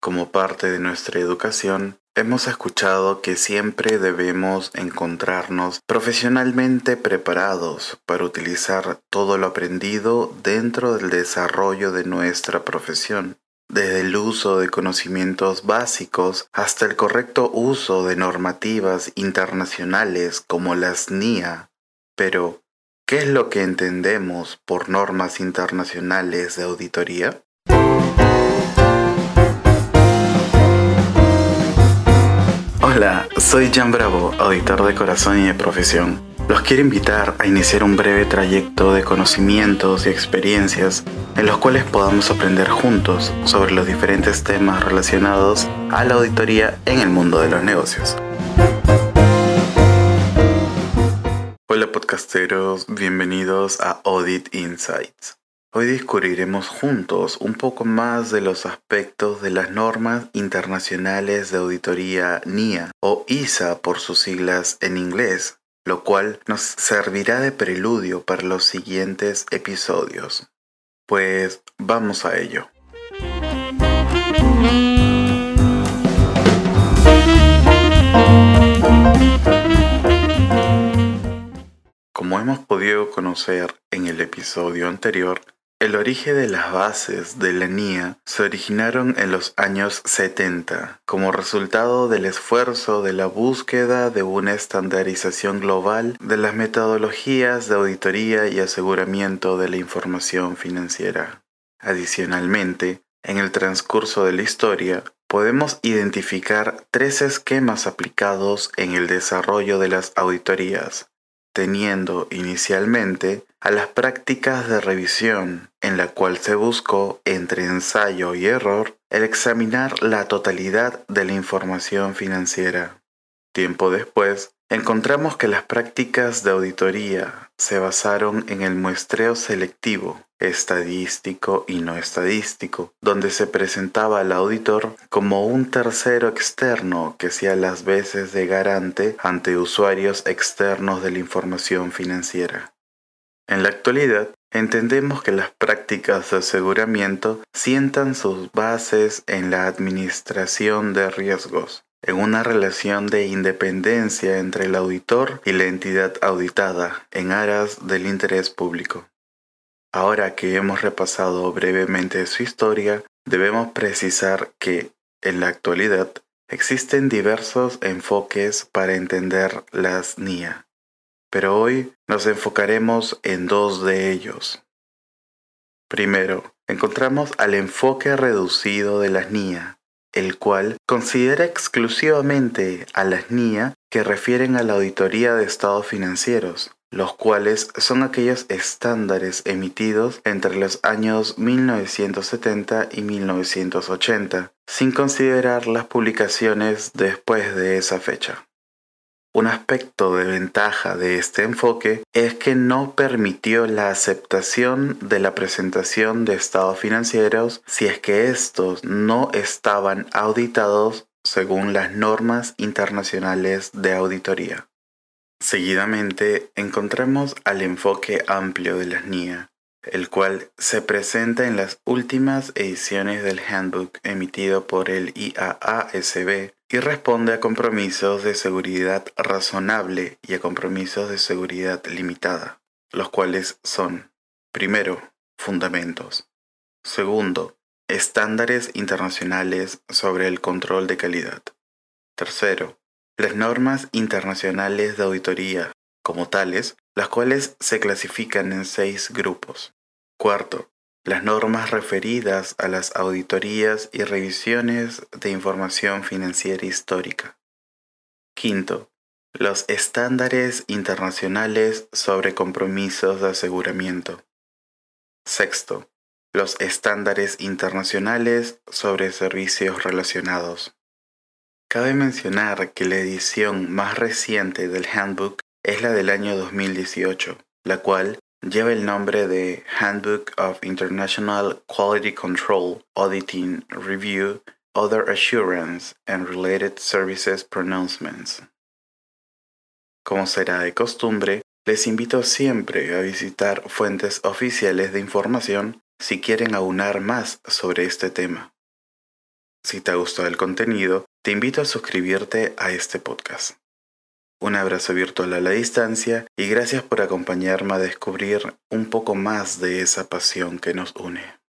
como parte de nuestra educación, hemos escuchado que siempre debemos encontrarnos profesionalmente preparados para utilizar todo lo aprendido dentro del desarrollo de nuestra profesión desde el uso de conocimientos básicos hasta el correcto uso de normativas internacionales como las NIA. Pero, ¿qué es lo que entendemos por normas internacionales de auditoría? Hola, soy Jan Bravo, auditor de corazón y de profesión. Los quiero invitar a iniciar un breve trayecto de conocimientos y experiencias en los cuales podamos aprender juntos sobre los diferentes temas relacionados a la auditoría en el mundo de los negocios. Hola podcasteros, bienvenidos a Audit Insights. Hoy descubriremos juntos un poco más de los aspectos de las normas internacionales de auditoría NIA o ISA por sus siglas en inglés, lo cual nos servirá de preludio para los siguientes episodios. Pues vamos a ello. Como hemos podido conocer en el episodio anterior, el origen de las bases de la NIA se originaron en los años 70 como resultado del esfuerzo de la búsqueda de una estandarización global de las metodologías de auditoría y aseguramiento de la información financiera. Adicionalmente, en el transcurso de la historia, podemos identificar tres esquemas aplicados en el desarrollo de las auditorías, teniendo inicialmente a las prácticas de revisión, en la cual se buscó, entre ensayo y error, el examinar la totalidad de la información financiera. Tiempo después, encontramos que las prácticas de auditoría se basaron en el muestreo selectivo, estadístico y no estadístico, donde se presentaba al auditor como un tercero externo que hacía las veces de garante ante usuarios externos de la información financiera. En la actualidad, entendemos que las prácticas de aseguramiento sientan sus bases en la administración de riesgos, en una relación de independencia entre el auditor y la entidad auditada en aras del interés público. Ahora que hemos repasado brevemente su historia, debemos precisar que, en la actualidad, existen diversos enfoques para entender las NIA pero hoy nos enfocaremos en dos de ellos. Primero, encontramos al enfoque reducido de las NIA, el cual considera exclusivamente a las NIA que refieren a la auditoría de estados financieros, los cuales son aquellos estándares emitidos entre los años 1970 y 1980, sin considerar las publicaciones después de esa fecha. Un aspecto de ventaja de este enfoque es que no permitió la aceptación de la presentación de estados financieros si es que estos no estaban auditados según las normas internacionales de auditoría. Seguidamente encontramos al enfoque amplio de las NIA, el cual se presenta en las últimas ediciones del Handbook emitido por el IAASB y responde a compromisos de seguridad razonable y a compromisos de seguridad limitada, los cuales son, primero, fundamentos, segundo, estándares internacionales sobre el control de calidad, tercero, las normas internacionales de auditoría como tales, las cuales se clasifican en seis grupos. Cuarto, las normas referidas a las auditorías y revisiones de información financiera histórica. Quinto, los estándares internacionales sobre compromisos de aseguramiento. Sexto, los estándares internacionales sobre servicios relacionados. Cabe mencionar que la edición más reciente del Handbook es la del año 2018, la cual lleva el nombre de Handbook of International Quality Control, Auditing, Review, Other Assurance and Related Services Pronouncements. Como será de costumbre, les invito siempre a visitar fuentes oficiales de información si quieren aunar más sobre este tema. Si te ha gustado el contenido, te invito a suscribirte a este podcast. Un abrazo virtual a la distancia y gracias por acompañarme a descubrir un poco más de esa pasión que nos une.